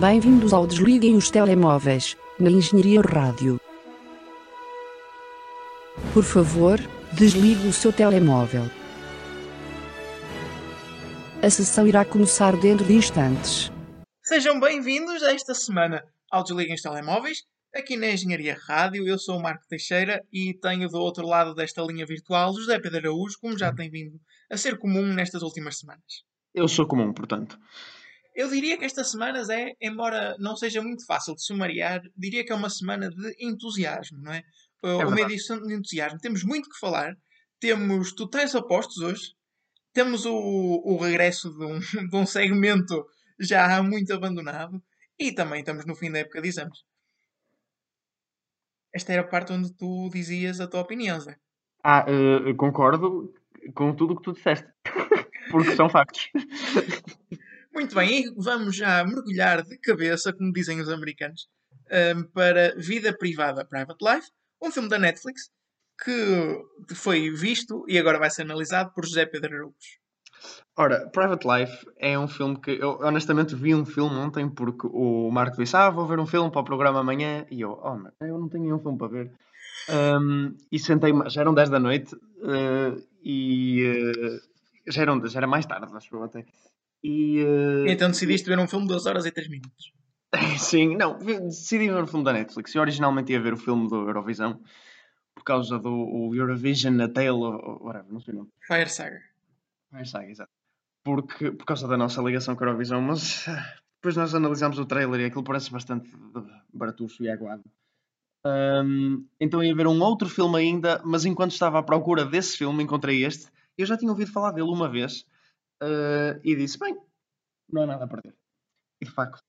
Bem-vindos ao Desliguem os Telemóveis, na Engenharia Rádio. Por favor, desligue o seu telemóvel. A sessão irá começar dentro de instantes. Sejam bem-vindos a esta semana ao Desliguem os Telemóveis, aqui na Engenharia Rádio. Eu sou o Marco Teixeira e tenho do outro lado desta linha virtual José Pedro Araújo, como já tem vindo a ser comum nestas últimas semanas. Eu sou comum, portanto. Eu diria que esta semana é, embora não seja muito fácil de sumariar, diria que é uma semana de entusiasmo, não é? É uma verdade. edição de entusiasmo. Temos muito que falar, temos totais opostos hoje, temos o, o regresso de um, de um segmento já muito abandonado e também estamos no fim da época de exames. Esta era a parte onde tu dizias a tua opinião, Zé. Ah, eh, concordo com tudo o que tu disseste. Porque são factos. Muito bem, vamos já mergulhar de cabeça, como dizem os americanos, para Vida Privada Private Life, um filme da Netflix que foi visto e agora vai ser analisado por José Pedro Araújo. Ora, Private Life é um filme que eu honestamente vi um filme ontem porque o Marco disse: Ah, vou ver um filme para o programa amanhã. E eu, oh, mas eu não tenho nenhum filme para ver. Ahm, e sentei-me, já eram 10 da noite eh, e eh, já, eram, já era mais tarde, acho eu até. E eh, Então decidiste ver um filme de 2 horas e 3 minutos. Sim, não, decidi ver o filme da Netflix. Eu originalmente ia ver o filme do Eurovisão por causa do Eurovision A Tale of whatever, não sei o nome. Fire Saga. Fire Saga, exato. Porque, por causa da nossa ligação com a Eurovisão, mas depois nós analisámos o trailer e aquilo parece bastante baratuxo e aguado. Ahm, então ia ver um outro filme ainda, mas enquanto estava à procura desse filme, encontrei este. Eu já tinha ouvido falar dele uma vez ah, e disse: Bem, não há nada a perder. E de facto,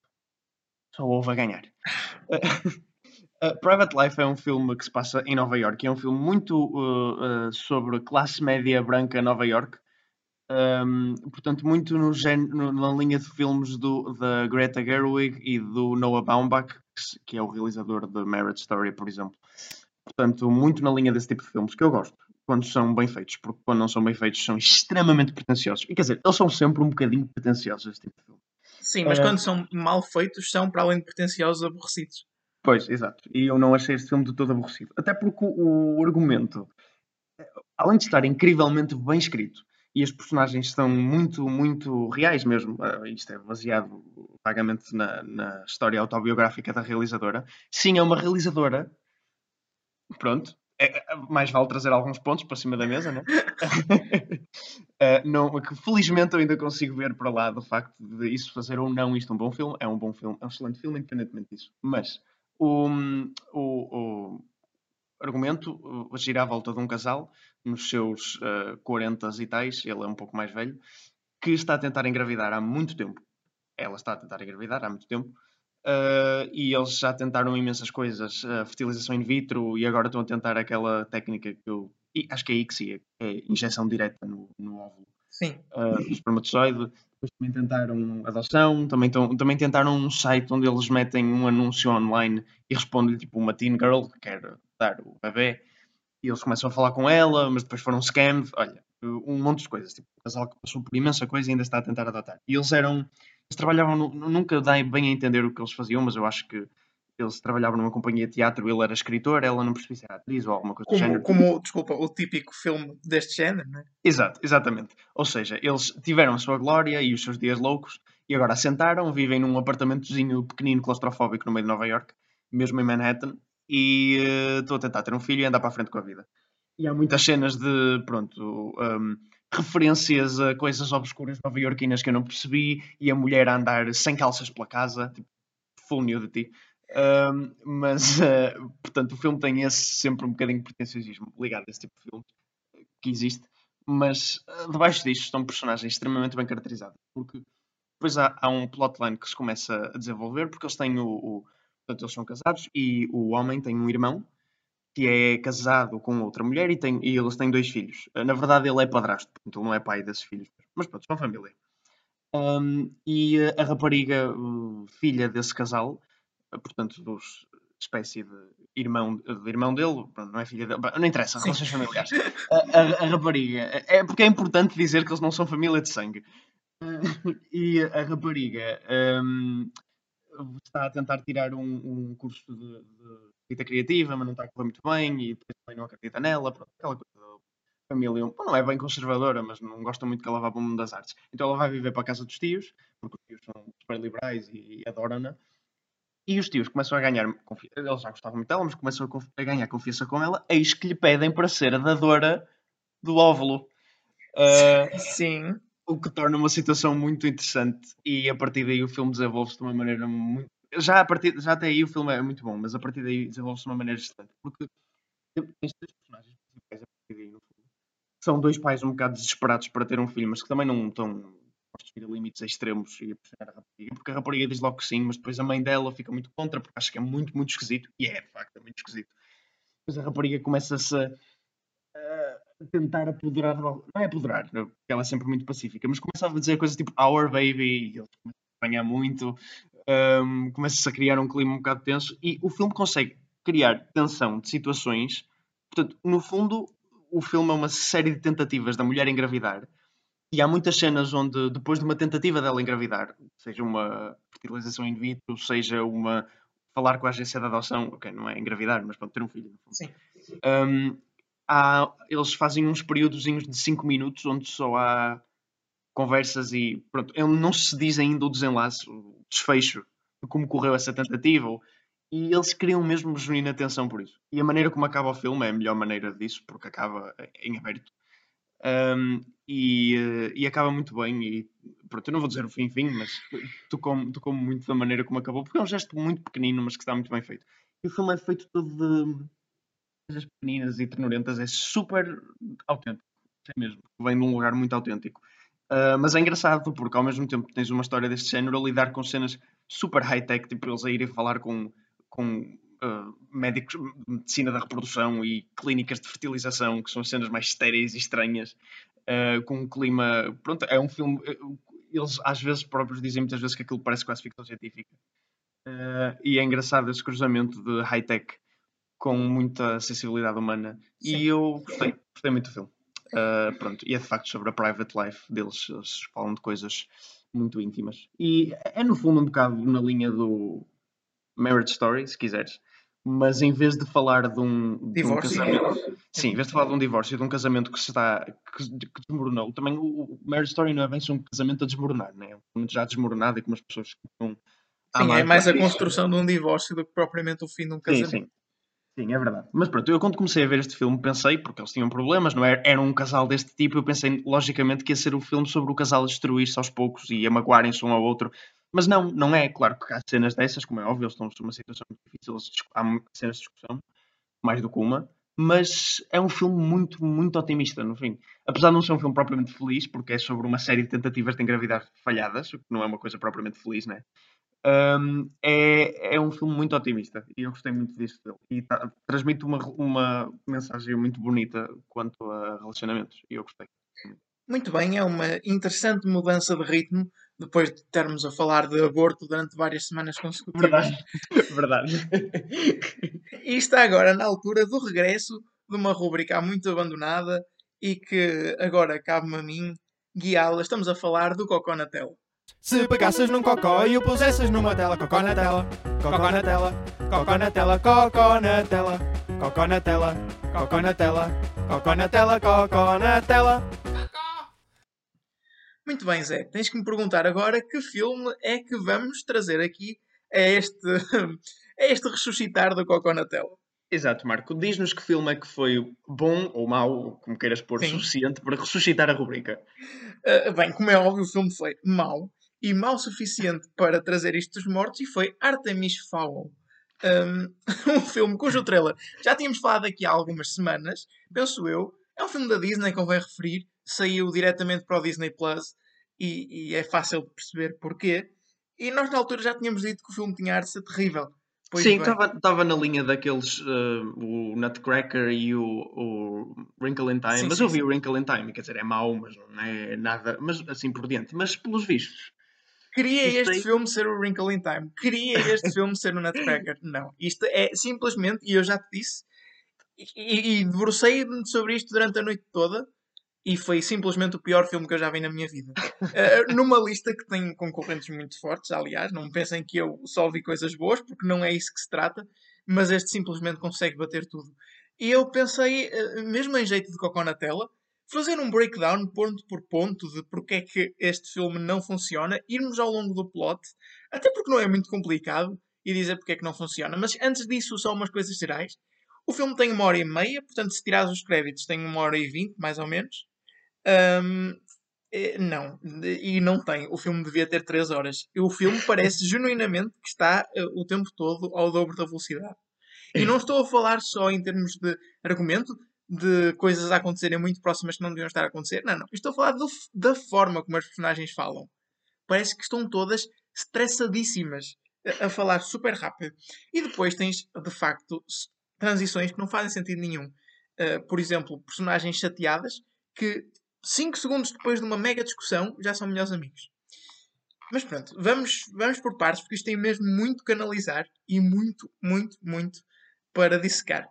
só houve a ganhar. Uh, Private Life é um filme que se passa em Nova York. É um filme muito uh, uh, sobre classe média branca Nova York. Um, portanto, muito no gén- no- na linha de filmes do, da Greta Gerwig e do Noah Baumbach, que é o realizador de Marriage Story, por exemplo. Portanto, muito na linha desse tipo de filmes, que eu gosto, quando são bem feitos, porque quando não são bem feitos são extremamente pretenciosos. E quer dizer, eles são sempre um bocadinho pretenciosos, esse tipo de filme. Sim, mas É. quando são mal feitos, são para além de pretenciosos aborrecidos. Pois, exato. E eu não achei este filme de todo aborrecido. Até porque o, o argumento, além de estar incrivelmente bem escrito, e as personagens são muito, muito reais mesmo, eh, isto é baseado vagamente na, na história autobiográfica da realizadora. Sim, é uma realizadora. Pronto. É, é, mais vale trazer alguns pontos para cima da mesa, né? Eh, não, que felizmente eu ainda consigo ver para lá do facto de isso fazer ou não isto um bom filme. É um bom filme, é um excelente filme, independentemente disso. Mas o, o, o argumento uh, gira à volta de um casal nos seus uh, 40 e tais, ele é um pouco mais velho, que está a tentar engravidar há muito tempo. Ela está a tentar engravidar há muito tempo. Uh, e eles já tentaram imensas coisas, a fertilização in vitro, e agora estão a tentar aquela técnica que eu acho que é ICSI, é injeção direta no, no óvulo Sim. uh, o espermatozoide. Depois também tentaram adoção, também, tão- também tentaram um site onde eles metem um anúncio online e respondem tipo uma teen girl que quer dar o bebê e eles começam a falar com ela, mas depois foram scammed. Olha, um monte de coisas. Tipo, um casal que passou por imensa coisa e ainda está a tentar adotar. E eles eram. Eles trabalhavam. no- nunca dei bem a entender o que eles faziam, mas eu acho que eles trabalhavam numa companhia de teatro, ele era escritor, ela não percebi se era atriz ou alguma coisa do Como, género. como, desculpa, o típico filme deste género, não é? Exato, exatamente. Ou seja, eles tiveram a sua glória e os seus dias loucos e agora assentaram, vivem num apartamentozinho pequenino, claustrofóbico no meio de Nova York, mesmo em Manhattan, e eh, estou a tentar ter um filho e andar para a frente com a vida. E há muitas cenas de, pronto, um, referências a coisas obscuras nova-iorquinas que eu não percebi e a mulher a andar sem calças pela casa, tipo, full nudity. Um, mas, eh, portanto, o filme tem esse sempre um bocadinho de pretenciosismo ligado a esse tipo de filme que existe mas uh, debaixo disto estão personagens extremamente bem caracterizados, porque depois há, há um plotline que se começa a desenvolver, porque eles têm o, o- portanto, eles são casados e o homem tem um irmão que é casado com outra mulher e, tem, e eles têm dois filhos. Uh, Na verdade, ele é padrasto, ele não é pai desses filhos, mas pronto, são família. Um, e uh, a rapariga, filha desse casal, uh, portanto, dos espécie de irmão, de irmão dele, não é filha dele, não interessa, relações familiares. A, a- a rapariga, é porque é importante dizer que eles não são família de sangue. E a rapariga hum, está a tentar tirar um, um curso de, de escrita criativa, mas não está a correr muito bem e depois também não acredita nela. Pronto, aquela coisa da família, bom, não é bem conservadora, mas não gosta muito que ela vá para o mundo das artes. Então ela vai viver para a casa dos tios, porque os tios são super liberais e, e adoram-na. E os tios começam a ganhar confiança. Eles já gostavam muito dela, mas começam a, a ganhar confiança com ela. Eis que lhe pedem para ser a dadora do óvulo. Ah, Sim. o que torna uma situação muito interessante. E a partir daí o filme desenvolve-se de uma maneira muito. Já, a partir, já até aí o filme é muito bom, mas a partir daí desenvolve-se de uma maneira excelente. Porque tens três personagens principais a partir daí no filme. São dois pais um bocado desesperados para ter um filho, mas que também não estão postos a limites extremos e a pressionar a rapariga. Porque a rapariga diz logo que sim, mas depois a mãe dela fica muito contra, porque acha que é muito, muito esquisito. E é, de facto, é muito esquisito. Depois a rapariga começa-se a, a tentar apoderar. Não é apoderar, porque ela é sempre muito pacífica, mas começa a dizer coisas tipo Our Baby, e eles começam a apanhar muito. Um, começa-se a criar um clima um bocado tenso e o filme consegue criar tensão de situações. Portanto, no fundo, o filme é uma série de tentativas da mulher engravidar e há muitas cenas onde, depois de uma tentativa dela engravidar, seja uma fertilização in vitro, seja uma falar com a agência de adoção, ok, não é engravidar, mas pronto, ter um filho. No fundo. Sim. Um, há- eles fazem uns períodozinhos de 5 minutos onde só há conversas e pronto, não se diz ainda o desenlace, desfecho de como correu essa tentativa e eles criam mesmo genuína atenção por isso. E a maneira como acaba o filme é a melhor maneira disso, porque acaba em aberto. Um, e, eh, e acaba muito bem e pronto, eu não vou dizer o fim fim, mas tocou-me tocou muito da maneira como acabou, porque é um gesto muito pequenino, mas que está muito bem feito. E o filme é feito todo de coisas pequeninas e ternurentas, é super autêntico, sei mesmo, vem de um lugar muito autêntico. Uh, mas é engraçado porque ao mesmo tempo que tens uma história deste género a lidar com cenas super high-tech, tipo eles a irem falar com, com uh, médicos de medicina da reprodução e clínicas de fertilização, que são as cenas mais estéreis e estranhas, uh, com um clima. Pronto, é um filme. uh, Eles às vezes próprios dizem muitas vezes que aquilo parece quase ficção científica. E é engraçado esse cruzamento de high-tech com muita sensibilidade humana. Sim. E eu gostei, gostei muito do filme. Uh, pronto, e é de facto sobre a private life deles. Eles falam de coisas muito íntimas. E é no fundo um bocado na linha do Marriage Story, se quiseres. Mas em vez de falar de um, de um casamento. Sim, em vez de falar de um divórcio, de um casamento que se está. que, que desmoronou. Também o, o Marriage Story não é bem só um casamento a desmoronar, né? É um casamento já desmoronado e como as pessoas estão. a Sim, é mais a construção de um divórcio do que propriamente o fim de um casamento. sim. Sim, é verdade. Mas pronto, eu quando comecei a ver este filme pensei, porque eles tinham problemas, não é? Era um casal deste tipo, eu pensei logicamente que ia ser um filme sobre o casal a destruir-se aos poucos e a magoarem-se um ao outro. Mas não, não é. Claro que há cenas dessas, como é óbvio, eles estão numa situação muito difícil, há cenas de discussão, mais do que uma. Mas é um filme muito, muito otimista, no fim. Apesar de não ser um filme propriamente feliz, porque é sobre uma série de tentativas de engravidar falhadas, o que não é uma coisa propriamente feliz, né? Um, é, é um filme muito otimista e eu gostei muito disto dele. E tá- transmite uma, uma mensagem muito bonita quanto a relacionamentos e eu gostei. Muito bem, é uma interessante mudança de ritmo depois de termos a falar de aborto durante várias semanas consecutivas. Verdade. E está agora na altura do regresso de uma rubrica muito abandonada e que agora cabe-me a mim guiá-la. Estamos a falar do Cocó na Tela. Se pegasses num cocó e o pusesses numa tela, cocó na tela, cocó na tela, cocó na tela, cocó na tela, cocó na tela, cocó na tela, cocó na tela, cocó na tela. Muito bem, Zé. Tens que me perguntar agora que filme é que vamos trazer aqui a este, a este ressuscitar do Cocó na Tela. Exato, Marco. Diz-nos que filme é que foi bom ou mau, como queiras pôr, Sim. suficiente para ressuscitar a rubrica. Uh, bem, como é óbvio, o filme foi mau e mau o suficiente para trazer isto dos mortos e foi Artemis Fowl. Um, um filme cujo trailer já tínhamos falado aqui há algumas semanas, penso eu. É um filme da Disney, convém referir. Saiu diretamente para o Disney Plus e, e é fácil de perceber porquê. E nós na altura já tínhamos dito que o filme tinha ar de ser terrível. Pois Sim, estava na linha daqueles, uh, o Nutcracker e o, o Wrinkle in Time, Sim, mas sim, eu vi sim. o Wrinkle in Time, quer dizer, é mau, mas não é nada, mas assim por diante. Mas pelos vistos, Queria Isto este aí- filme ser o Wrinkle in Time. Queria este filme ser o Nutcracker. Não. Isto é simplesmente, e eu já te disse, e, e, debrucei-me sobre isto durante a noite toda e foi simplesmente o pior filme que eu já vi na minha vida. Uh, numa lista que tem concorrentes muito fortes, aliás, não pensem que eu só vi coisas boas, porque não é isso que se trata, mas este simplesmente consegue bater tudo. E eu pensei, uh, mesmo em jeito de cocô na tela, fazer um breakdown ponto por ponto de porque é que este filme não funciona, irmos ao longo do plot, até porque não é muito complicado, e dizer porque é que não funciona. Mas antes disso, só umas coisas gerais. O filme tem uma hora e meia, portanto, se tirares os créditos, tem uma hora e vinte, mais ou menos. Um, eh, não, e não tem. O filme devia ter 3 horas. E o filme parece genuinamente que está uh, o tempo todo ao dobro da velocidade. E não estou a falar só em termos de argumento, de coisas a acontecerem muito próximas que não deviam estar a acontecer. Não, não. Estou a falar do, da forma como as personagens falam. Parece que estão todas estressadíssimas a, a falar super rápido. E depois tens, de facto, transições que não fazem sentido nenhum. Uh, por exemplo, personagens chateadas que 5 segundos depois de uma mega discussão, já são melhores amigos. Mas pronto, vamos, vamos por partes, porque isto tem mesmo muito que analisar e muito, muito, muito para dissecar.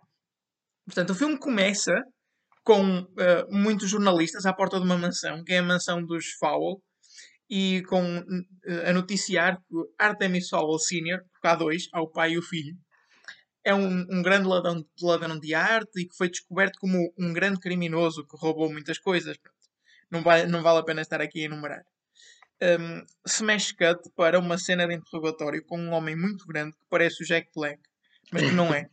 Portanto, o filme começa com uh, muitos jornalistas à porta de uma mansão, que é a mansão dos Fowl, e com uh, a noticiar que Artemis Fowl Sr., porque há dois, há o pai e o filho, é um, um grande ladrão, ladrão de arte e que foi descoberto como um grande criminoso que roubou muitas coisas. Não, vai, não vale a pena estar aqui a enumerar. Um, smash cut para uma cena de interrogatório com um homem muito grande que parece o Jack Black, mas que não é.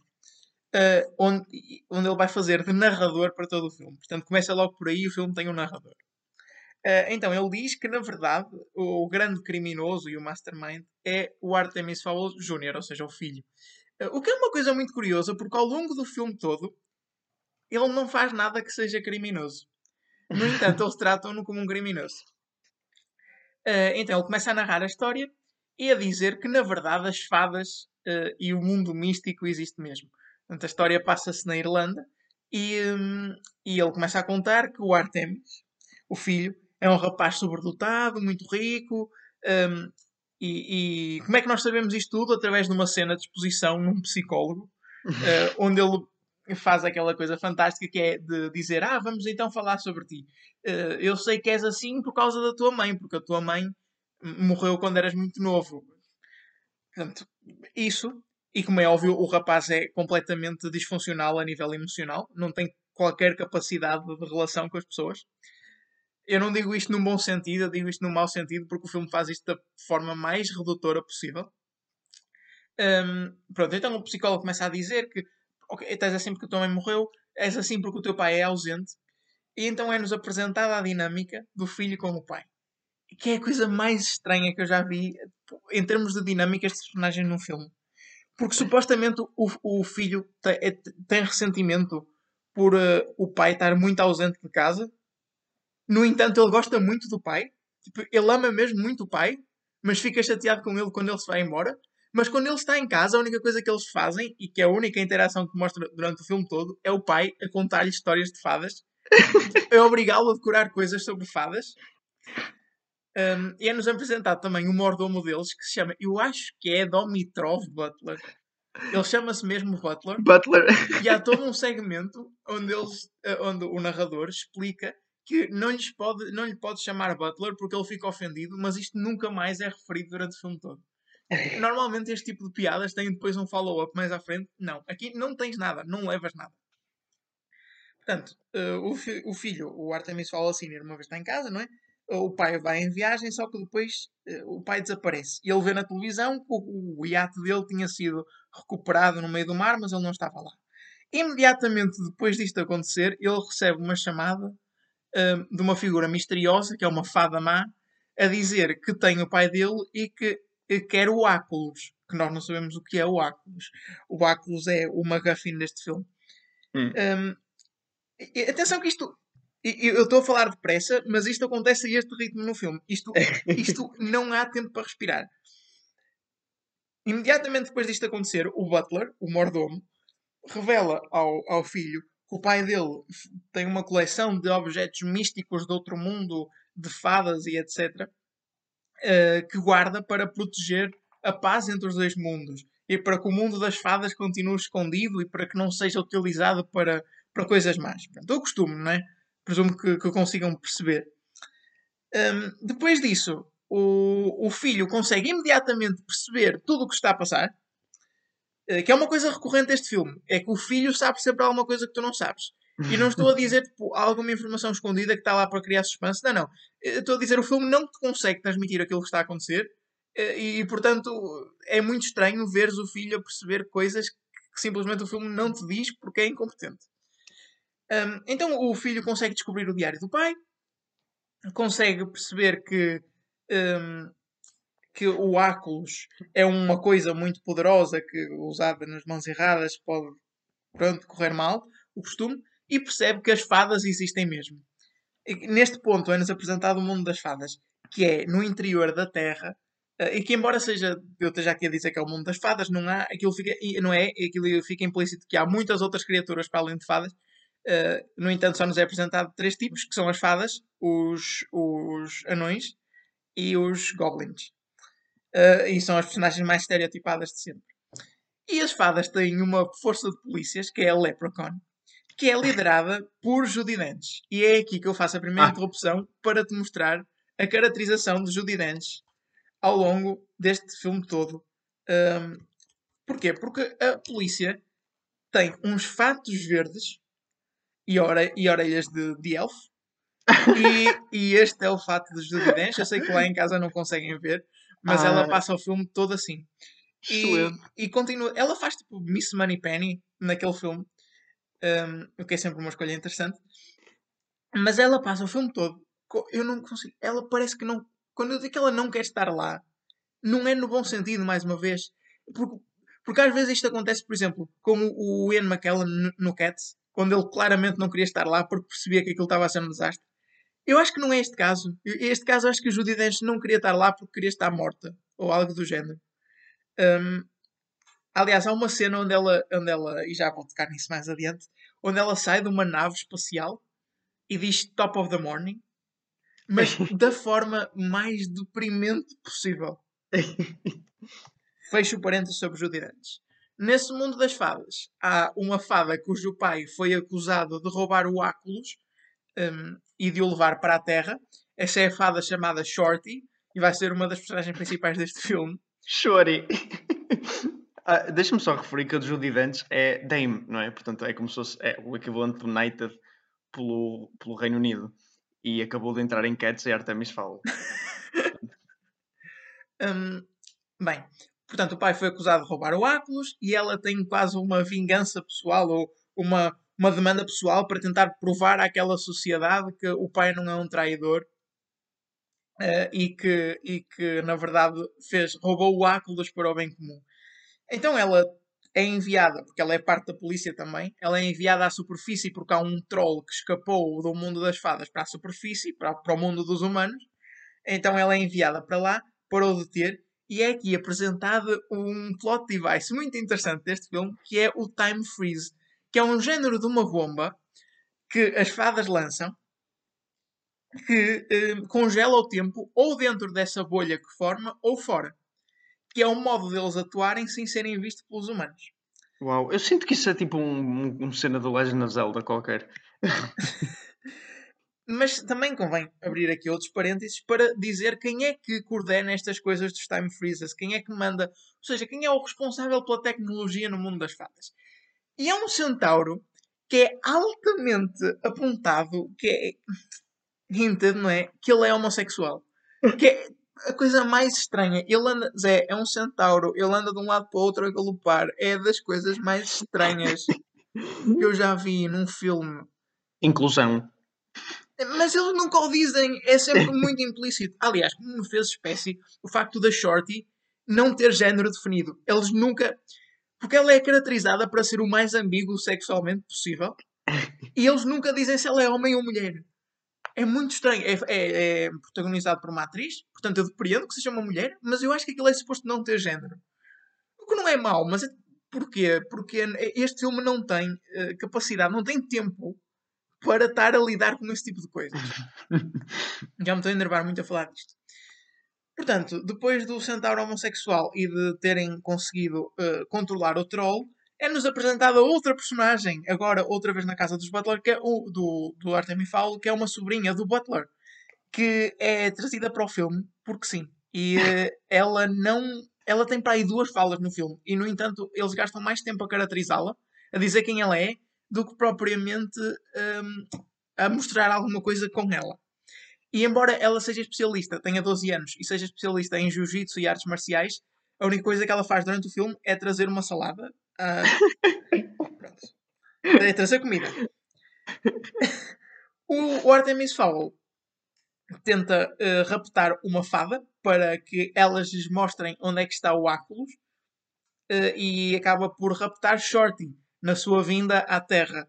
Uh, onde, onde ele vai fazer de narrador para todo o filme. Portanto, começa logo por aí o filme tem um narrador. Uh, então, ele diz que, na verdade, o grande criminoso e o mastermind é o Artemis Fowl Jr., ou seja, o filho. Uh, o que é uma coisa muito curiosa, porque ao longo do filme todo, ele não faz nada que seja criminoso. No entanto, eles tratam-no como um criminoso. Uh, então ele começa a narrar a história e a dizer que, na verdade, as fadas uh, e o mundo místico existe mesmo. Portanto, a história passa-se na Irlanda e, um, e ele começa a contar que o Artemis, o filho, é um rapaz sobredotado, muito rico. Um, e, e, como é que nós sabemos isto tudo? Através de uma cena de exposição num psicólogo, uh, onde ele faz aquela coisa fantástica que é de dizer: Ah, vamos então falar sobre ti. Uh, eu sei que és assim por causa da tua mãe, porque a tua mãe morreu quando eras muito novo. Portanto, isso. E como é óbvio, o rapaz é completamente disfuncional a nível emocional, não tem qualquer capacidade de relação com as pessoas. Eu não digo isto num bom sentido, eu digo isto num mau sentido, porque o filme faz isto da forma mais redutora possível. Um, pronto, então o psicólogo começa a dizer que ok, estás assim porque a tua mãe morreu, és assim porque o teu pai é ausente. E então é-nos apresentada a dinâmica do filho com o pai. Que é a coisa mais estranha que eu já vi em termos de dinâmicas de personagens num filme. Porque supostamente o, o filho tem, é, tem ressentimento por uh, o pai estar muito ausente de casa. No entanto, ele gosta muito do pai. Tipo, ele ama mesmo muito o pai, mas fica chateado com ele quando ele se vai embora. Mas quando ele está em casa, a única coisa que eles fazem, e que é a única interação que mostra durante o filme todo, é o pai a contar-lhe histórias de fadas, é obrigá-lo a decorar coisas sobre fadas. Um, e é-nos apresentado também o mordomo deles, que se chama, eu acho que é Domitrov Butler. Ele chama-se mesmo Butler. Butler. E há todo um segmento onde, eles, eh, onde o narrador explica que não, lhes pode, não lhe pode chamar Butler porque ele fica ofendido, mas isto nunca mais é referido durante o filme todo. Normalmente este tipo de piadas tem depois um follow-up mais à frente. Não, aqui não tens nada, não levas nada. Portanto, uh, o, fi o, filho, o Artemis Fowl Senior, uma vez está em casa, não é? O pai vai em viagem, só que depois uh, o pai desaparece. E ele vê na televisão que o, o iate dele tinha sido recuperado no meio do mar, mas ele não estava lá. Imediatamente depois disto acontecer, ele recebe uma chamada uh, de uma figura misteriosa, que é uma fada má, a dizer que tem o pai dele e que quer o Áculos, que nós não sabemos o que é o Áculos. O Áculos é o McGuffin deste filme. Hum. Um, atenção que isto. Eu estou a falar depressa, mas isto acontece a este ritmo no filme. Isto, isto não há tempo para respirar. Imediatamente depois disto acontecer, o Butler, o mordomo, revela ao, ao filho que o pai dele tem uma coleção de objetos místicos de outro mundo, de fadas e etc uh, que guarda para proteger a paz entre os dois mundos e para que o mundo das fadas continue escondido e para que não seja utilizado para, para coisas más. Pronto, eu costumo, não é? Presumo que, que consigam perceber. Um, depois disso, o, o filho consegue imediatamente perceber tudo o que está a passar, uh, que é uma coisa recorrente deste filme, é que o filho sabe sempre alguma coisa que tu não sabes. E não estou a dizer tipo, alguma informação escondida que está lá para criar suspense. Não, não. Estou a dizer o filme não te consegue transmitir aquilo que está a acontecer eh, e, e, portanto, é muito estranho veres o filho a perceber coisas que simplesmente o filme não te diz porque é incompetente. Um, então o filho consegue descobrir o diário do pai, consegue perceber que, um, que o áculos é uma coisa muito poderosa que, usada nas mãos erradas, pode pronto, correr mal, o costume, e percebe que as fadas existem mesmo. E neste ponto é-nos apresentado o mundo das fadas, que é no interior da Terra, eh, e que embora seja, eu esteja aqui a dizer que é o mundo das fadas, não há, aquilo fica, não é, aquilo fica implícito que há muitas outras criaturas para além de fadas, Uh, no entanto, só nos é apresentado três tipos, que são as fadas, os, os anões e os goblins. Uh, e são as personagens mais estereotipadas de sempre. E as fadas têm uma força de polícias, que é a Leprechaun, que é liderada por Judi Dench. E é aqui que eu faço a primeira ah. interrupção para te mostrar a caracterização de Judi Dench ao longo deste filme todo. Um, porquê? Porque a polícia tem uns fatos verdes e, ore e orelhas de, de elfo. e, e, este é o fato de Judi Dench. Eu sei que lá em casa não conseguem ver, mas ah. ela passa o filme todo assim. E, e, continua. Ela faz tipo Miss Moneypenny naquele filme, um, o que é sempre uma escolha interessante. Mas ela passa o filme todo. Eu não consigo. Ela parece que não. Quando eu digo que ela não quer estar lá, não é no bom sentido, mais uma vez. Porque, porque às vezes isto acontece, por exemplo, como o Ian McKellen no Cats, quando ele claramente não queria estar lá porque percebia que aquilo estava a ser um desastre. Eu acho que não é este caso. Este caso acho que a Judy Dench não queria estar lá porque queria estar morta. Ou algo do género. Um, aliás, há uma cena onde ela, onde ela, e já vou tocar nisso mais adiante, onde ela sai de uma nave espacial e diz Top of the Morning, mas da forma mais deprimente possível. Fecho o parênteses sobre Judy Dench. Nesse mundo das fadas, há uma fada cujo pai foi acusado de roubar o Áculos um, e de o levar para a Terra. Essa é a fada chamada Shorty e vai ser uma das personagens principais deste filme. Shorty! ah, Deixa-me só referir que a de Judy Dench é Dame, não é? Portanto, é como se fosse é, o equivalente do United pelo, pelo Reino Unido. E acabou de entrar em Cats e Artemis Fowl. um, bem, Portanto, o pai foi acusado de roubar o óculos e ela tem quase uma vingança pessoal ou uma, uma demanda pessoal para tentar provar àquela sociedade que o pai não é um traidor uh, e, que, e que, na verdade, fez, roubou o óculos para o bem comum. Então ela é enviada, porque ela é parte da polícia também, ela é enviada à superfície porque há um troll que escapou do mundo das fadas para a superfície, para, para o mundo dos humanos. Então ela é enviada para lá para o deter e é aqui apresentado um plot device muito interessante deste filme, que é o Time Freeze, que é um género de uma bomba que as fadas lançam, que eh, congela o tempo ou dentro dessa bolha que forma ou fora. Que é um modo deles atuarem sem serem vistos pelos humanos. Uau, eu sinto que isso é tipo um, um cena do Legend of Zelda qualquer. Mas também convém abrir aqui outros parênteses para dizer quem é que coordena estas coisas dos time freezes, quem é que manda, ou seja, quem é o responsável pela tecnologia no mundo das fadas. E é um centauro que é altamente apontado, que é hinted, não é? Que ele é homossexual. Que é a coisa mais estranha. Ele anda, Zé, é um centauro, ele anda de um lado para o outro a galopar. É das coisas mais estranhas que eu já vi num filme. Inclusão. Mas eles nunca o dizem, é sempre muito implícito. Aliás, como me fez espécie o facto da Shorty não ter género definido. Eles nunca. Porque ela é caracterizada para ser o mais ambíguo sexualmente possível e eles nunca dizem se ela é homem ou mulher. É muito estranho. É, é, é protagonizado por uma atriz, portanto eu depreendo que seja uma mulher, mas eu acho que aquilo é suposto não ter género. O que não é mau, mas é... porquê? Porque este filme não tem uh, capacidade, não tem tempo para estar a lidar com esse tipo de coisas. Já me estou a enervar muito a falar disto. Portanto, depois do centauro homossexual e de terem conseguido uh, controlar o troll, é-nos apresentada outra personagem, agora outra vez na casa dos Butler, que é o, do, do Artemis Fowl, que é uma sobrinha do Butler, que é trazida para o filme, porque sim. E eh, ela não. Ela tem para aí duas falas no filme, e no entanto eles gastam mais tempo a caracterizá-la, a dizer quem ela é, do que propriamente hum, a mostrar alguma coisa com ela. E embora ela seja especialista, tenha 12 anos e seja especialista em jiu-jitsu e artes marciais, a única coisa que ela faz durante o filme é trazer uma salada. pronto. É trazer comida. O, o Artemis Fowl tenta eh, raptar uma fada para que elas lhes mostrem onde é que está o Áculos eh, e acaba por raptar Shorty na sua vinda à Terra.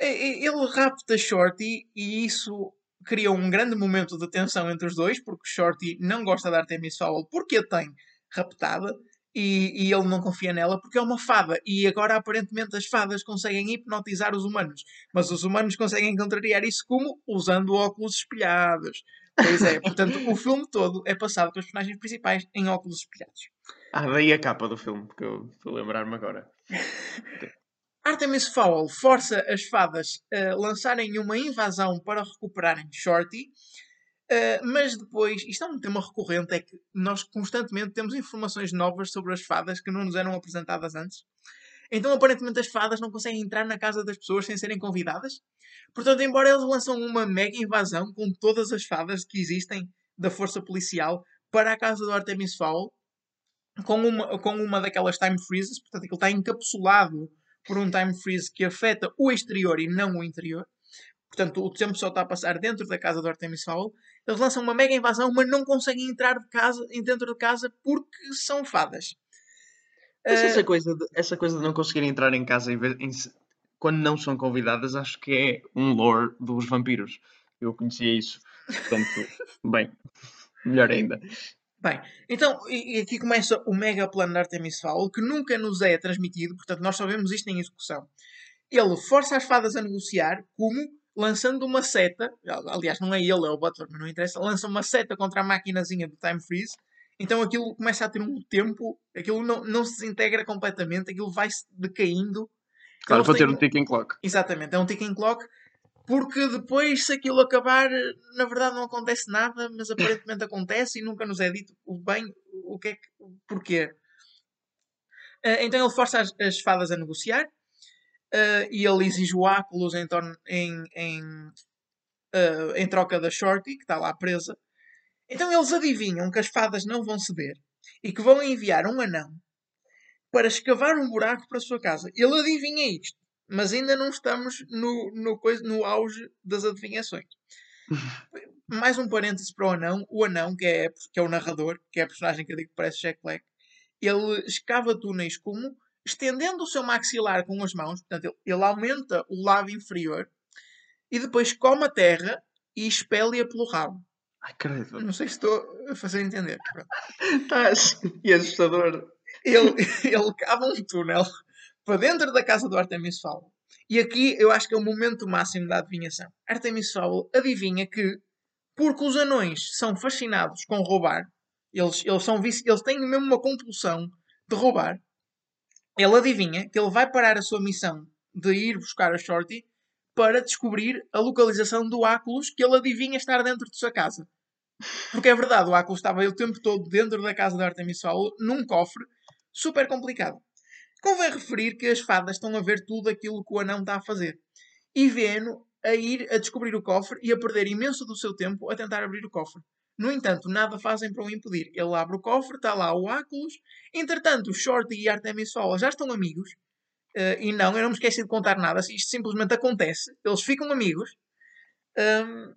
Ele rapta Shorty e isso cria um grande momento de tensão entre os dois, porque Shorty não gosta da Artemis Fowl porque a tem raptada e, e ele não confia nela porque é uma fada. E agora aparentemente as fadas conseguem hipnotizar os humanos, mas os humanos conseguem contrariar isso como? Usando óculos espelhados. Pois é, portanto, o filme todo é passado pelos personagens principais em óculos espelhados. Ah, daí a capa do filme, porque eu estou a lembrar-me agora. Artemis Fowl força as fadas a lançarem uma invasão para recuperarem Shorty, eh, mas depois, isto é um tema recorrente, é que nós constantemente temos informações novas sobre as fadas que não nos eram apresentadas antes. Então, aparentemente, as fadas não conseguem entrar na casa das pessoas sem serem convidadas. Portanto, embora eles lançam uma mega invasão com todas as fadas que existem da força policial para a casa do Artemis Fowl, com uma, com uma daquelas time freezes, portanto, aquilo está encapsulado por um time freeze que afeta o exterior e não o interior. Portanto, o tempo só está a passar dentro da casa do Artemis Fowl. Eles lançam uma mega invasão, mas não conseguem entrar de casa, dentro de casa porque são fadas. Mas Eh, essa, coisa de, essa coisa de não conseguirem entrar em casa em em quando não são convidadas, acho que é um lore dos vampiros. Eu conhecia isso. Portanto, bem, melhor ainda. Bem, então, e aqui começa o mega plano de Artemis Fowl, que nunca nos é transmitido, portanto, nós só vemos isto em execução. Ele força as fadas a negociar, como? Lançando uma seta, aliás, não é ele, é o Butler, mas não interessa, lança uma seta contra a maquinazinha do Time Freeze, então aquilo começa a ter um tempo, aquilo não, não se desintegra completamente, aquilo vai-se decaindo. Claro, vou ter um ticking clock. Exatamente, é um ticking clock. Porque depois, se aquilo acabar, na verdade não acontece nada, mas aparentemente acontece e nunca nos é dito o bem, o que é que, porquê. Eh, então ele força as, as fadas a negociar eh, e ele exige o Áculos em, em, em, eh, em troca da Shorty, que está lá presa. Então eles adivinham que as fadas não vão ceder e que vão enviar um anão para escavar um buraco para a sua casa. Ele adivinha isto, mas ainda não estamos no, no, coisa, no auge das adivinhações. Mais um parêntese para o anão. O anão, que é, que é o narrador, que é a personagem que eu digo que parece Jack Black, ele escava túneis como estendendo o seu maxilar com as mãos, portanto, ele, ele aumenta o lábio inferior e depois come a terra e expele-a pelo rabo. Ai, credo. Não sei se estou a fazer entender. Estás. E assustador. ele, ele cava um túnel para dentro da casa do Artemis Fowl. E aqui eu acho que é o momento máximo da adivinhação. Artemis Fowl adivinha que, porque os anões são fascinados com roubar, eles, eles, são, eles têm mesmo uma compulsão de roubar, ele adivinha que ele vai parar a sua missão de ir buscar a Shorty para descobrir a localização do Áculos que ele adivinha estar dentro de sua casa. Porque é verdade, o Áculos estava o tempo todo dentro da casa de Artemis Fowl, num cofre, super complicado. Convém referir que as fadas estão a ver tudo aquilo que o anão está a fazer. E vê-no a ir a descobrir o cofre e a perder imenso do seu tempo a tentar abrir o cofre. No entanto, nada fazem para o impedir. Ele abre o cofre, está lá o Áculos. Entretanto, Shorty e Artemis Fowl já estão amigos. Eh, e não, eu não me esqueci de contar nada. Isto simplesmente acontece. Eles ficam amigos. Ahm,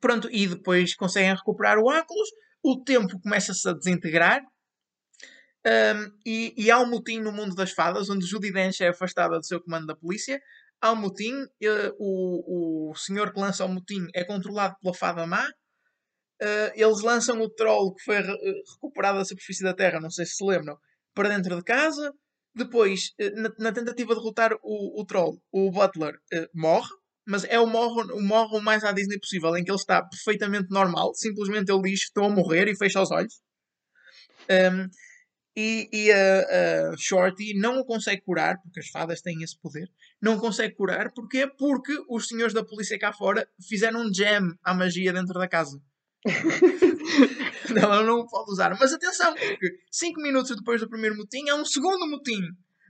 pronto, e depois conseguem recuperar o Áculos. O tempo começa-se a desintegrar. Um, e, e há um motim no mundo das fadas, onde Judy Dench é afastada do seu comando da polícia. Há um motim, eh, o, o senhor que lança o motim é controlado pela fada má. Eh, eles lançam o troll que foi eh, recuperado da superfície da terra, não sei se se lembram, para dentro de casa. Depois, na, na tentativa de derrotar o, o troll, o Butler eh, morre, mas é o morro, o morro mais à Disney possível, em que ele está perfeitamente normal, simplesmente ele diz estou a morrer e fecha os olhos. Um, E, e a, a Shorty não o consegue curar, porque as fadas têm esse poder. Não consegue curar, porquê? Porque os senhores da polícia cá fora fizeram um jam à magia dentro da casa. ela não o pode usar. Mas atenção, porque 5 minutos depois do primeiro motim há um segundo motim.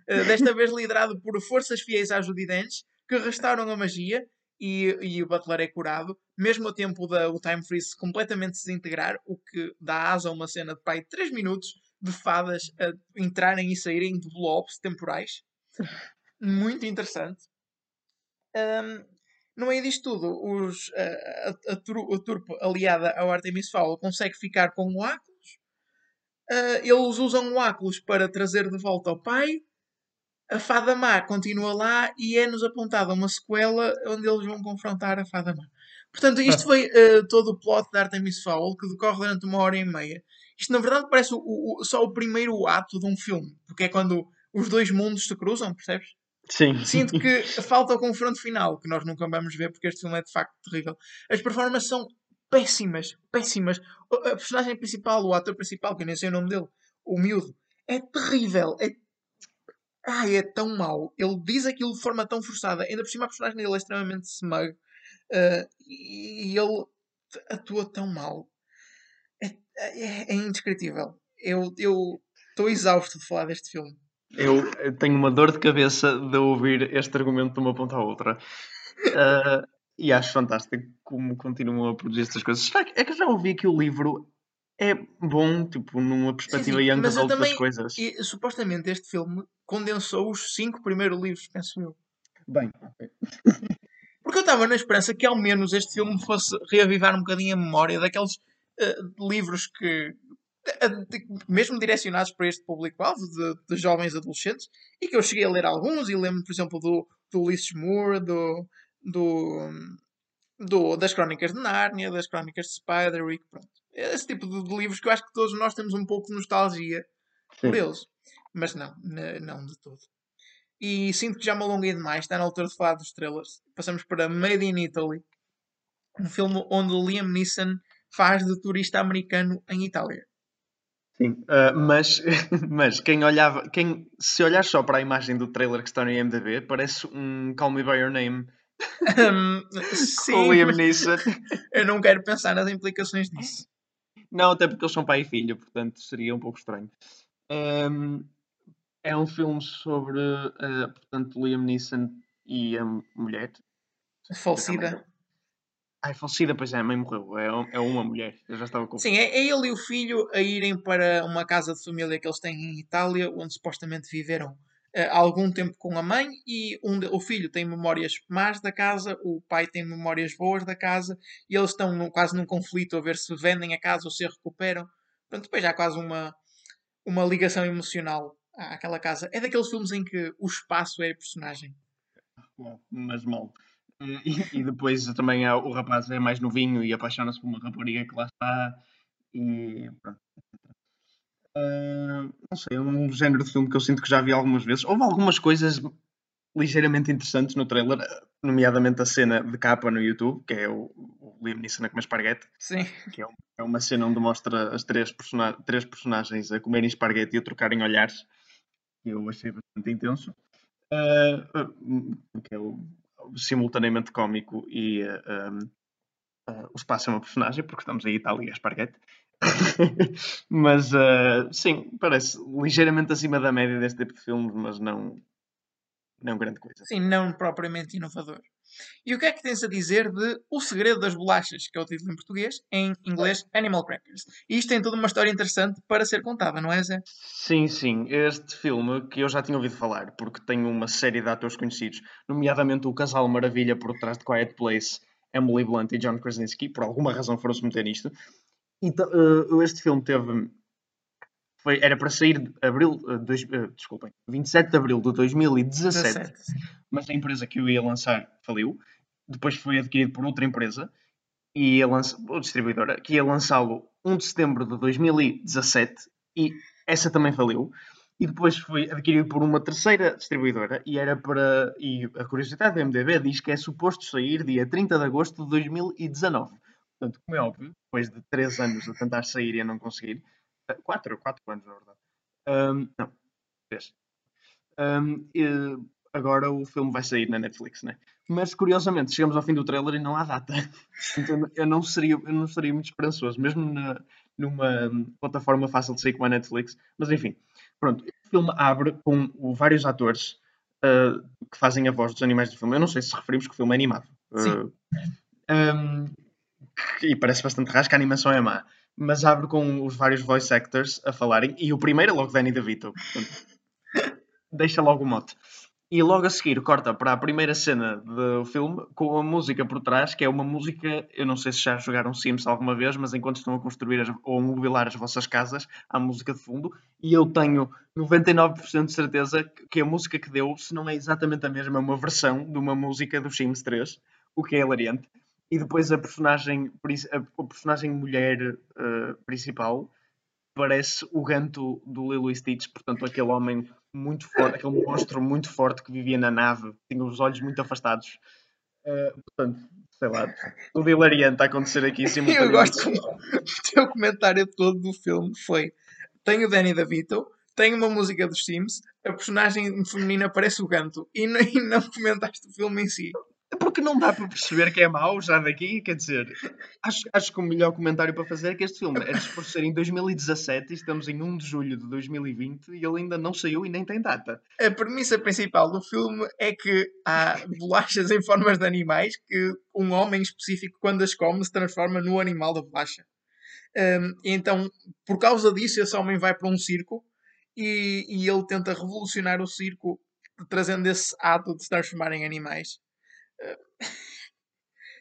eh, desta vez liderado por forças fiéis à Judy Dench, que restauram a magia e, e o Butler é curado, mesmo ao tempo da o Time Freeze completamente se desintegrar, o que dá asa a uma cena de pai 3 minutos de fadas a entrarem e saírem de blobs temporais. Muito interessante. Ahm, no meio disto tudo, os, a, a, a, tru- a turpa aliada ao Artemis Fowl consegue ficar com o Áculos. Ah, eles usam o Áculos para trazer de volta ao pai. A Fada Má continua lá e é-nos apontada uma sequela onde eles vão confrontar a Fada Má. Portanto, isto foi ah, todo o plot da Artemis Fowl que decorre durante uma hora e meia. Isto, na verdade, parece o- o- só o primeiro ato de um filme, porque é quando os dois mundos se cruzam, percebes? Sim. Sinto que falta o confronto final, que nós nunca vamos ver, porque este filme é de facto terrível. As performances são péssimas, péssimas. O- A personagem principal, o ator principal, que eu nem sei o nome dele, o miúdo, é terrível. É... Ai, é tão mau. Ele diz aquilo de forma tão forçada. Ainda por cima, a personagem dele é extremamente smug. e e ele atua tão mal. É, é, é indescritível. Eu estou exausto de falar deste filme. Eu eu tenho uma dor de cabeça de ouvir este argumento de uma ponta à outra. Ah, e acho fantástico como continuam a produzir estas coisas. Será que- É que eu já ouvi que o livro é bom, tipo, numa perspectiva sim, young eu adult das também- coisas. E supostamente este filme condensou os cinco primeiros livros, penso eu. Bem, Porque eu estava na esperança que ao menos este filme fosse reavivar um bocadinho a memória daqueles eh, livros que. eh, mesmo direcionados para este público-alvo de, de jovens adolescentes e que eu cheguei a ler alguns e lembro, por exemplo, do, do Ulysses Moore, do, do, do- das Crónicas de Nárnia, das Crónicas de Spiderwick, pronto. Esse tipo de, de livros que eu acho que todos nós temos um pouco de nostalgia por Sim. eles. Mas não, não de todo. E sinto que já me alonguei demais, está na altura de falar dos trailers. Passamos para Made in Italy, um filme onde Liam Neeson faz de turista americano em Itália. Sim, ah, mas, mas quem olhava, quem, se olhar só para a imagem do trailer que está no IMDb, parece um Call Me By Your Name com o sim, Liam Neeson. eu não quero pensar nas implicações disso. Não, até porque eles são pai e filho, portanto seria um pouco estranho. Ahm, é um filme sobre, ah, portanto, Liam Neeson e a mulher. Falecida. Ai, falecida, pois é, a mãe morreu. É, é uma mulher. Eu já estava com. Sim, é, é ele e o filho a irem para uma casa de família que eles têm em Itália, onde supostamente viveram há algum tempo com a mãe, e um de- o filho tem memórias más da casa, o pai tem memórias boas da casa, e eles estão num- quase num conflito a ver se vendem a casa ou se a recuperam. Portanto, depois há quase uma, uma ligação emocional àquela casa. É daqueles filmes em que o espaço é a personagem. Bom, mas mal. E, e depois também há- o rapaz é mais novinho e apaixona-se por uma rapariga que lá está. E pronto. Ah, não sei, é um género de filme que eu sinto que já vi algumas vezes. Houve algumas coisas ligeiramente interessantes no trailer, nomeadamente a cena de capa no YouTube, que é o, o Liam Neeson a comer esparguete, Sim. que é, um- é uma cena onde mostra as três, persona- três personagens a comerem esparguete e a trocarem olhares, que eu achei bastante intenso. Ah, que é o, simultaneamente cómico e ah, ah, ah, o espaço é uma personagem, porque estamos em Itália esparguete. mas ah, sim, parece ligeiramente acima da média deste tipo de filmes, mas não, não grande coisa. Sim, não propriamente inovador. E o que é que tens a dizer de O Segredo das Bolachas, que é o título em português, em inglês Animal Crackers? E isto tem toda uma história interessante para ser contada, não é, Zé? Sim, sim. Este filme que eu já tinha ouvido falar, porque tem uma série de atores conhecidos, nomeadamente o casal maravilha por trás de Quiet Place, Emily Blunt e John Krasinski, por alguma razão foram-se meter nisto. Então, eh, este filme teve. Foi, era para sair de abril, eh, dois, eh, desculpem, 27 de abril de 2017, 17. mas a empresa que o ia lançar faliu. Depois foi adquirido por outra empresa, e ia lança, ou distribuidora, que ia lançá-lo 1 de setembro de 2017 e essa também faliu. E depois foi adquirido por uma terceira distribuidora e era para. E a curiosidade do MDB diz que é suposto sair dia 30 de agosto de 2019. Portanto, como é óbvio, depois de 3 anos a tentar sair e a não conseguir, 4, 4 anos na verdade, Ahm, não, três. E agora o filme vai sair na Netflix, né? Mas curiosamente, chegamos ao fim do trailer e não há data. Então eu não seria, eu não seria muito esperançoso, mesmo na- numa plataforma fácil de sair como a Netflix. Mas enfim, pronto. O filme abre com vários atores ah, que fazem a voz dos animais do filme. Eu não sei se referimos que o filme é animado. Sim. Ah, hum, e parece bastante rasca, a animação é má. Mas abre com os vários voice actors a falarem. E o primeiro é logo Danny DeVito. Deixa logo o mote. E logo a seguir corta para a primeira cena do filme com a música por trás, que é uma música, eu não sei se já jogaram Sims alguma vez, mas enquanto estão a construir as- ou a mobilar as vossas casas, há música de fundo, e eu tenho 99% de certeza que- a música que deu, se não é exatamente a mesma, é uma versão de uma música dos Sims 3, o que é hilariante. E depois a personagem, a, personagem mulher eh, principal parece o ganto do Lilo e Stitch, portanto, aquele homem muito forte, aquele monstro muito forte que vivia na nave, tinha os olhos muito afastados. Eh, portanto, sei lá, tudo hilariante a acontecer aqui Eu simultaneamente. gosto como o teu comentário todo do filme foi: tem o Danny DeVito, tem uma música dos Sims, a personagem feminina parece o Ganto e não, e não comentaste o filme em si. Porque não dá para perceber que é mau já daqui, quer dizer, acho, acho que o melhor comentário para fazer é que este filme era por ser em 2017 e estamos em 1 de julho de 2020 e ele ainda não saiu e nem tem data. A premissa principal do filme é que há bolachas em formas de animais que um homem específico, quando as come, se transforma no animal da bolacha. Um, então, por causa disso, esse homem vai para um circo e, e ele tenta revolucionar o circo trazendo esse ato de se transformar em animais.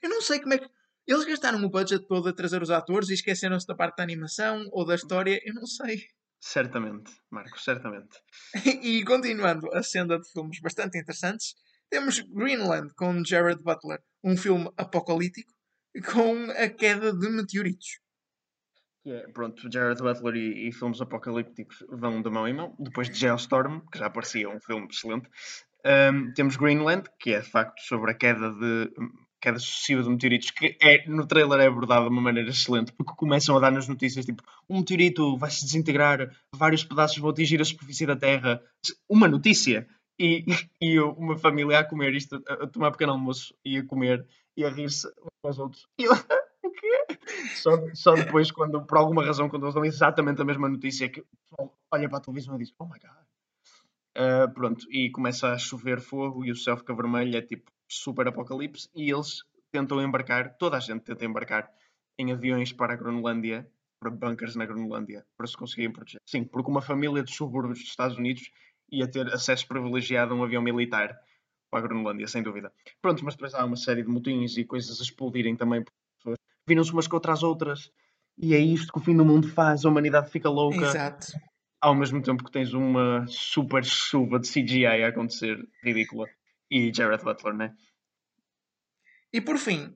Eu não sei como é que. Eles gastaram o budget todo a trazer os atores e esqueceram-se da parte da animação ou da história, eu não sei. Certamente, Marcos, certamente. e continuando a senda de filmes bastante interessantes, temos Greenland com Jared Butler, um filme apocalíptico com a queda de meteoritos. Que é, pronto, Jared Butler e, e filmes apocalípticos vão de mão em mão. Depois de Geostorm, que já parecia um filme excelente, Ahm, temos Greenland, que é de facto sobre a queda de queda sucessiva de meteoritos, que é, no trailer é abordada de uma maneira excelente, porque começam a dar nas notícias tipo um meteorito vai se desintegrar, vários pedaços vão atingir a superfície da Terra. Uma notícia. E, e eu, uma família a comer isto, a, a tomar pequeno almoço e a comer e a rir-se uns com os outros. E eu? Só, só depois, quando, por alguma razão, quando eles dão exatamente a mesma notícia, que o pessoal olha para a televisão e diz: Oh my god. Uh, pronto, e começa a chover fogo e o céu fica vermelho, é tipo super apocalipse. E eles tentam embarcar, toda a gente tenta embarcar em aviões para a Groenlândia, para bunkers na Groenlândia, para se conseguirem proteger. Sim, porque uma família dos subúrbios dos Estados Unidos ia ter acesso privilegiado a um avião militar para a Groenlândia, sem dúvida. Pronto, mas depois há uma série de motins e coisas a explodirem também pessoas. Viram-se umas contra as outras. E é isto que o fim do mundo faz, a humanidade fica louca Exato. Ao mesmo tempo que tens uma super chuva de CGI a acontecer ridícula e Jared Butler, né? E por fim,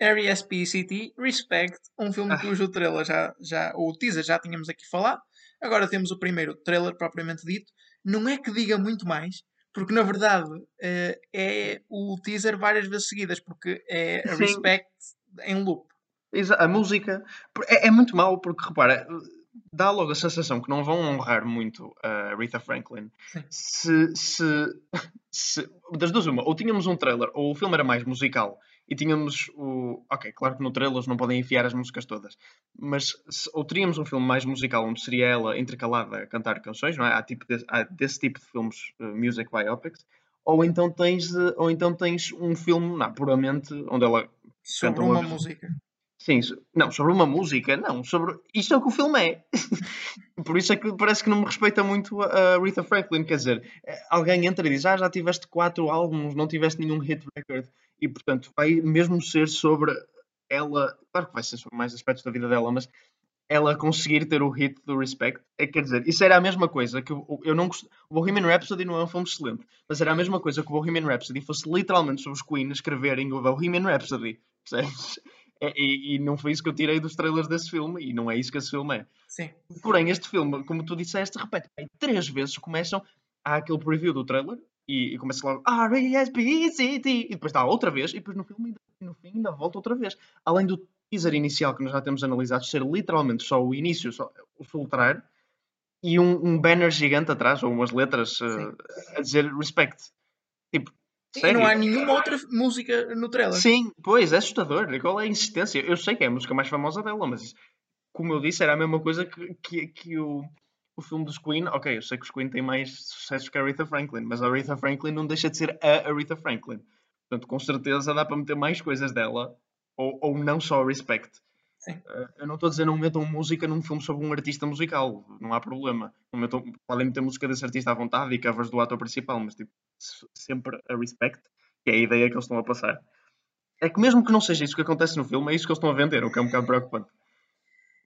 R.E.S.P.C.T. Respect, um filme Ah. cujo trailer já, já, ou o teaser já tínhamos aqui falado. Agora temos o primeiro trailer propriamente dito. Não é que diga muito mais, porque na verdade eh, é o teaser várias vezes seguidas, porque é a Sim. Respect em loop. A música é, é muito mau porque, repara, dá logo a sensação que não vão honrar muito a Rita Franklin se, se, se- das duas uma, ou tínhamos um trailer ou o filme era mais musical e tínhamos o. Ok, claro que no trailer eles não podem enfiar as músicas todas, mas se- ou teríamos um filme mais musical onde seria ela intercalada a cantar canções, não é? Há, tipo de- há desse tipo de filmes, uh, music biopics, ou então tens, ou então tens um filme não, puramente onde ela Sobre Cantam uma outros. música. Sim, não, sobre uma música, não, sobre. Isto é o que o filme é. Por isso é que parece que não me respeita muito a a Rita Franklin. Quer dizer, eh, alguém entra e diz: Ah, já tiveste quatro álbuns, não tiveste nenhum hit record. E portanto, vai mesmo ser sobre ela. Claro que vai ser sobre mais aspectos da vida dela, mas ela conseguir ter o hit do Respect. É, quer dizer, isso era a mesma coisa que eu não gost... O Bohemian Rhapsody não é um filme excelente, mas era a mesma coisa que o Bohemian Rhapsody fosse literalmente sobre os Queen escreverem o Bohemian Rhapsody. Percebes? É, e, e não foi isso que eu tirei dos trailers desse filme, e não é isso que esse filme é. Sim. Porém, este filme, como tu disseste, repete, três vezes começam, há aquele preview do trailer, e, e começa logo R-E-S-P-C-T, e depois dá outra vez, e depois no filme, no fim, ainda volta outra vez. Além do teaser inicial que nós já temos analisado ser literalmente só o início, só o filtrar, e um, um banner gigante atrás, ou umas letras uh, a dizer respect. Tipo, E sério? não há nenhuma outra música no trailer. Sim, pois, é assustador. E Qual é a insistência? Eu sei que é a música mais famosa dela, mas como eu disse, era a mesma coisa que, que, que o, o filme dos Queen. Ok, eu sei que os Queen têm mais sucessos que a Aretha Franklin, mas a Aretha Franklin não deixa de ser a Aretha Franklin. Portanto, com certeza dá para meter mais coisas dela, ou, ou não só Respect. Sim. Eh, eu não estou a dizer não metam música num filme sobre um artista musical, não há problema. Não metam, podem meter música desse artista à vontade e covers do ator principal, mas tipo, se- sempre a Respect, que é a ideia que eles estão a passar. É que mesmo que não seja isso que acontece no filme, é isso que eles estão a vender, o que é um bocado preocupante.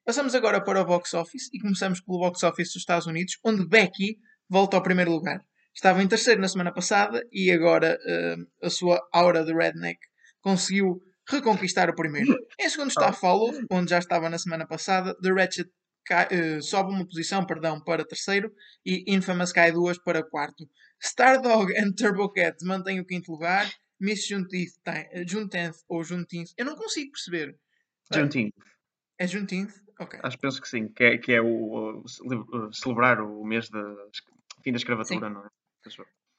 Passamos agora para o box office e começamos pelo box office dos Estados Unidos, onde Becky volta ao primeiro lugar. Estava em terceiro na semana passada e agora eh, a sua aura de redneck conseguiu reconquistar o primeiro. Em segundo está Follow, onde já estava na semana passada. The Ratchet cai- eh, sobe uma posição perdão, para terceiro e Infamous cai duas para quarto. Stardog and Turbo Cat mantêm o quinto lugar. Miss Juneteenth, tem- eh, Juneteenth ou Juneteenth, eu não consigo perceber. Juntinho, É Juneteenth? Ok. acho que penso que sim, que é, que é o, o cele- uh, celebrar o mês de fim da escravatura, não é?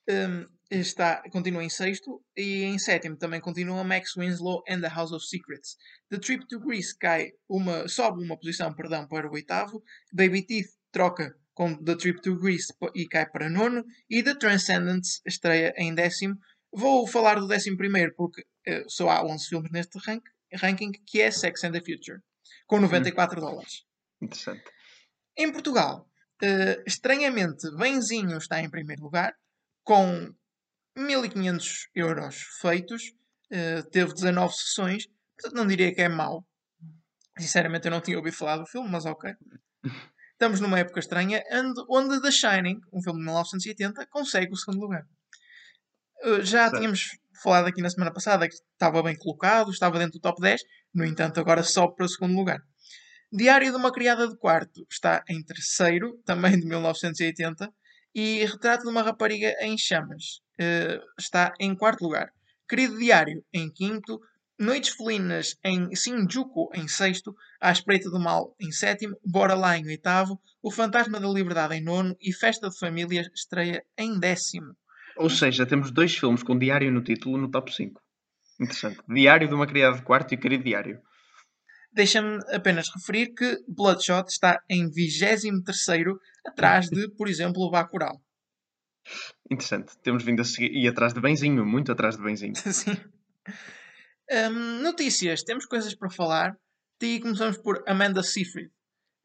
Um, está, continua em sexto e em sétimo também continua Max Winslow and the House of Secrets. The Trip to Greece cai uma, sobe uma posição perdão, para o oitavo. Baby Teeth troca com The Trip to Greece e cai para nono. E The Transcendence estreia em décimo. Vou falar do décimo primeiro porque eh, só há 11 filmes neste rank, ranking que é Sex and the Future com 94 dólares. Interessante. Em Portugal, eh, estranhamente, Benzinho está em primeiro lugar, com 1500 euros feitos, eh, teve 19 sessões, portanto não diria que é mau. Sinceramente, eu não tinha ouvido falar do filme, mas ok. Estamos numa época estranha, onde, The Shining, um filme de 1980, consegue o segundo lugar. Eh, já tínhamos falado aqui na semana passada que estava bem colocado, estava dentro do top 10, no entanto, agora sobe para o segundo lugar. Diário de uma Criada de Quarto está em terceiro, também de 1980, e Retrato de uma Rapariga em Chamas eh, está em quarto lugar. Querido Diário em quinto, Noites Felinas em Shinjuku em sexto, A Espreita do Mal em sétimo, Bora Lá em oitavo, O Fantasma da Liberdade em nono e Festa de Família estreia em décimo. Ou seja, temos dois filmes com diário no título no top 5. Interessante. Diário de uma criada de quarto e querido diário. Deixa-me apenas referir que Bloodshot está em 23º, atrás de, por exemplo, o Bacurau. Interessante. Temos vindo a seguir e atrás de benzinho, muito atrás de benzinho. Sim. Hum, notícias, temos coisas para falar. E começamos por Amanda Seyfried.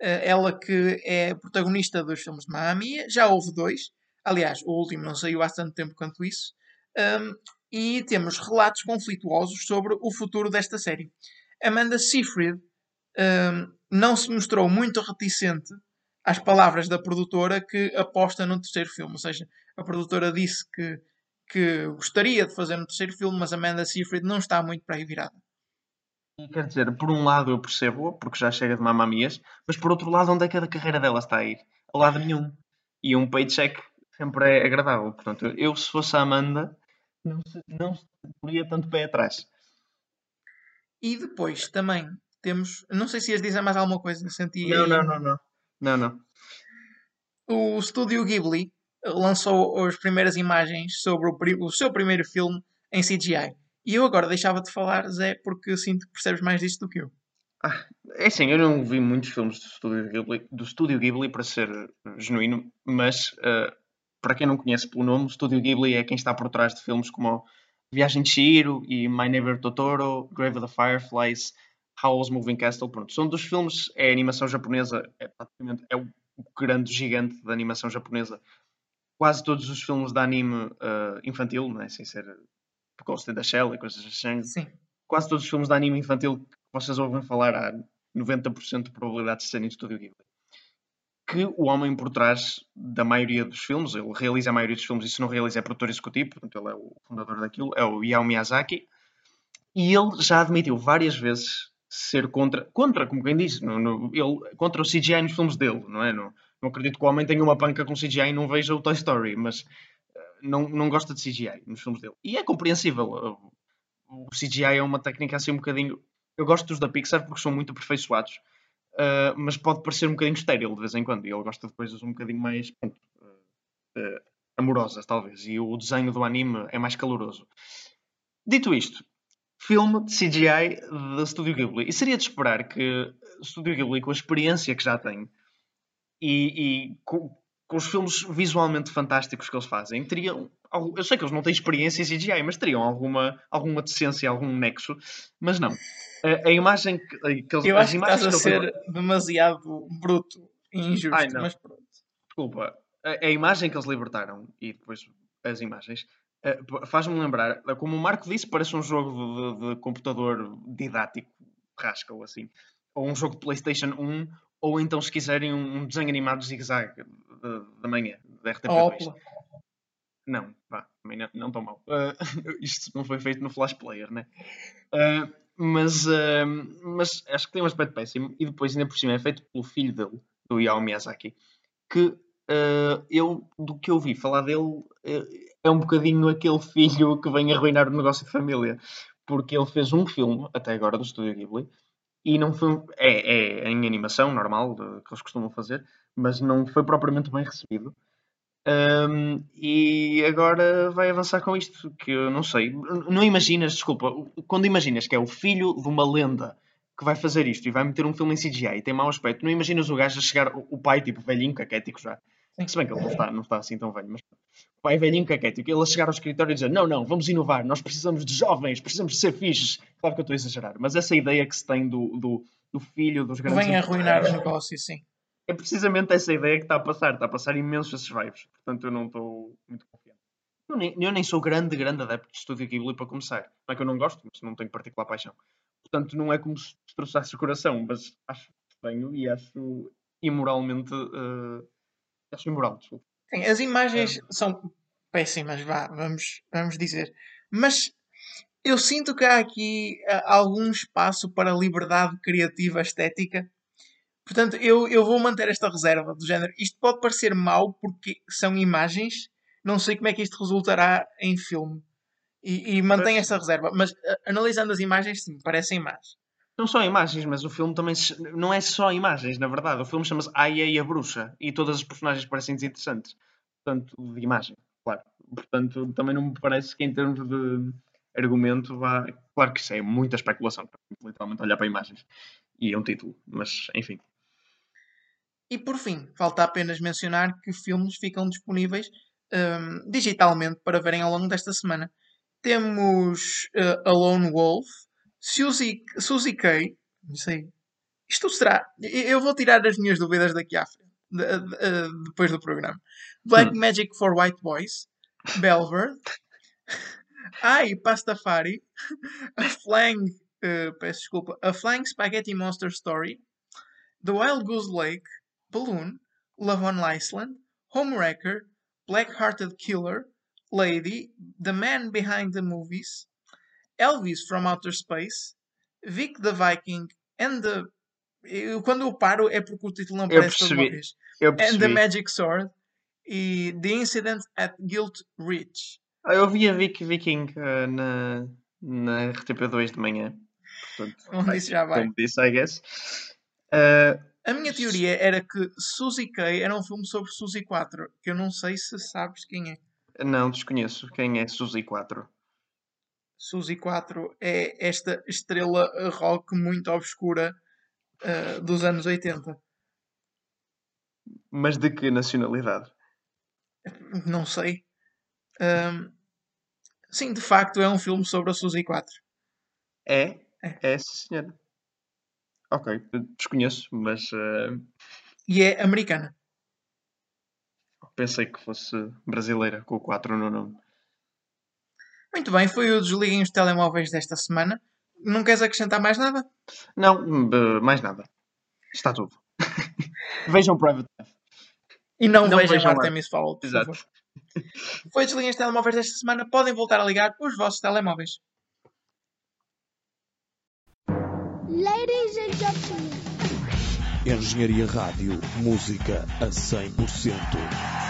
Eh, ela que é protagonista dos filmes de Mamma já houve dois. Aliás, o último não saiu há tanto tempo quanto isso. Hum, e temos relatos conflituosos sobre o futuro desta série. Amanda Seyfried hum, não se mostrou muito reticente às palavras da produtora que aposta no terceiro filme. Ou seja, a produtora disse que que gostaria de fazer no terceiro filme, mas Amanda Seyfried não está muito para aí virada. Quer dizer, por um lado eu percebo, porque já chega de mamamias, mas por outro lado, onde é que a carreira dela está a ir? A lado nenhum. E um paycheck sempre é agradável. Portanto, eu se fosse a Amanda, não, se, não se tanto pé atrás. E depois também temos, não sei se ias dizer mais alguma coisa, senti Não, não, não, não. Não, não. O estúdio Ghibli lançou as primeiras imagens sobre o, o seu primeiro filme em CGI. E eu agora deixava de falar, Zé, porque sinto que percebes mais disto do que eu. É assim, eu não vi muitos filmes do Estúdio Ghibli, do Estúdio Ghibli para ser eh, genuíno, mas eh, para quem não conhece pelo nome, o Estúdio Ghibli é quem está por trás de filmes como Viagem de Chihiro e My Neighbor Totoro, Grave of the Fireflies, Howl's Moving Castle. Pronto, são dos filmes, é animação japonesa, é praticamente é o grande gigante da animação japonesa. Quase todos os filmes de anime eh, infantil, não é? sem ser Ghost in the Shell e coisas assim, Sim. quase todos os filmes de anime infantil que vocês ouvem falar há 90% de probabilidade de serem de Estúdio Ghibli. Que o homem por trás da maioria dos filmes, ele realiza a maioria dos filmes e se não realiza é produtor executivo, portanto ele é o fundador daquilo, é o Hayao Miyazaki. E ele já admitiu várias vezes ser contra, contra, como quem diz, no, no- ele, contra o CGI nos filmes dele, não é? Não, não acredito que o homem tenha uma panca com CGI e não veja o Toy Story, mas eh, não, não gosta de CGI nos filmes dele. E é compreensível. O CGI é uma técnica assim um bocadinho. Eu gosto dos da Pixar porque são muito aperfeiçoados. Uh, mas pode parecer um bocadinho estéril de vez em quando. E ele gosta de coisas um bocadinho mais pronto, uh, amorosas, talvez. E o desenho do anime é mais caloroso. Dito isto, filme de CGI da Studio Ghibli. E seria de esperar que Studio Ghibli, com a experiência que já tem e, e com, com, os filmes visualmente fantásticos que eles fazem, teriam. Eu sei que eles não têm experiência em CGI, mas teriam alguma, alguma decência, algum nexo. Mas não. A, a imagem que, que eles. Eu acho que estás a ser eles... demasiado bruto e injusto, Ai, mas pronto. Desculpa. A, a imagem que eles libertaram e depois as imagens Uh, faz-me lembrar, como o Marco disse, parece um jogo de, de, computador didático, rasca ou assim. Ou um jogo de PlayStation 1, ou então, se quiserem, um, um desenho animado de zigue-zague da manhã, da RTP2. Não, vá, também não, não tão mal. Uh, isto não foi feito no Flash Player, né? Uh, mas, uh, mas acho que tem um aspecto péssimo. E depois, ainda por cima, é feito pelo filho dele, do Yao Miyazaki, que eu, do que eu vi falar dele, é um bocadinho aquele filho que vem arruinar o negócio de família. Porque ele fez um filme, até agora, do Estúdio Ghibli, e não foi. É, é em animação normal, de, que eles costumam fazer, mas não foi propriamente bem recebido. Um, e agora vai avançar com isto, que eu não sei. Não imaginas, desculpa, quando imaginas que é o filho de uma lenda que vai fazer isto e vai meter um filme em CGI e tem mau aspecto, não imaginas o gajo a chegar, o pai, tipo, velhinho, caquético já. Se bem que ele não está, não está assim tão velho, mas o pai velhinho caquético, ele a chegar ao escritório e dizer: Não, não, vamos inovar, nós precisamos de jovens, precisamos de ser fixes. Claro que eu estou a exagerar, mas essa ideia que se tem do, do, do filho dos grandes. Vem arruinar o negócio, sim. É precisamente essa ideia que está a passar, está a passar imenso esses vibes, portanto eu não estou muito confiante. Eu nem, eu nem sou grande, grande adepto de Estúdio Ghibli para começar. Não é que eu não gosto, mas não tenho particular paixão. Portanto, não é como se destroçasse o coração, mas acho estranho e acho imoralmente. Uh, acho imoral, desculpa. Sim, as imagens é. são péssimas, vá, vamos, vamos dizer. Mas eu sinto que há aqui uh, algum espaço para liberdade criativa estética. Portanto, eu, eu vou manter esta reserva do género. Isto pode parecer mau porque são imagens. Não sei como é que isto resultará em filme. E, e mantenho esta reserva. Mas uh, analisando as imagens, sim, parecem más. Não só imagens, mas o filme também não é só imagens, na verdade. O filme chama-se Aya e a Bruxa e todas as personagens parecem desinteressantes. Portanto, de imagem, claro. Portanto, também não me parece que em termos de argumento vá. Claro que isso é muita especulação, literalmente olhar para imagens. E é um título, mas enfim. E por fim, falta apenas mencionar que filmes ficam disponíveis um, digitalmente para verem ao longo desta semana. Temos uh, A Lone Wolf, Suzy, Suzy Kay, não sei. Isto será. Eu vou tirar as minhas dúvidas daqui à frente, de, de, de, depois do programa. Black hum. Magic for White Boys, Belver, Ai, Pastafari, A Flang, uh, peço desculpa, A Flying Spaghetti Monster Story, The Wild Goose Lake, Balloon, Love on Iceland, Homewrecker, Black Hearted Killer, Lady, The Man Behind the Movies, Elvis from Outer Space, Vic the Viking and the. Eu, quando eu paro é porque o título não aparece toda uma vez. And the Magic Sword e The Incident at Guilt Ridge. Ah, eu vi a Vic Viking uh, na, na RTP2 de manhã. Portanto, isso já vai. Como disse, I guess. Uh, a minha teoria era que Suzy Kay era um filme sobre Suzy 4, que eu não sei se sabes quem é. Não, desconheço quem é Suzy 4. Suzy 4 é esta estrela rock muito obscura uh, dos anos 80. Mas de que nacionalidade? Não sei. Um, sim, de facto é um filme sobre a Suzy 4. É? É, é senhor. Ok, desconheço, mas. Uh... E é americana. Pensei que fosse brasileira, com o 4 no nome. Muito bem, foi o Desliguem os Telemóveis desta semana. Não queres acrescentar mais nada? Não, mais nada. Está tudo. vejam Private Life. E não, não vejam, vejam Artemis Fowl, Exato. Foi o Desliguem os Telemóveis desta semana. Podem voltar a ligar os vossos telemóveis. Ladies and gentlemen. Engenharia Rádio, música a 100%.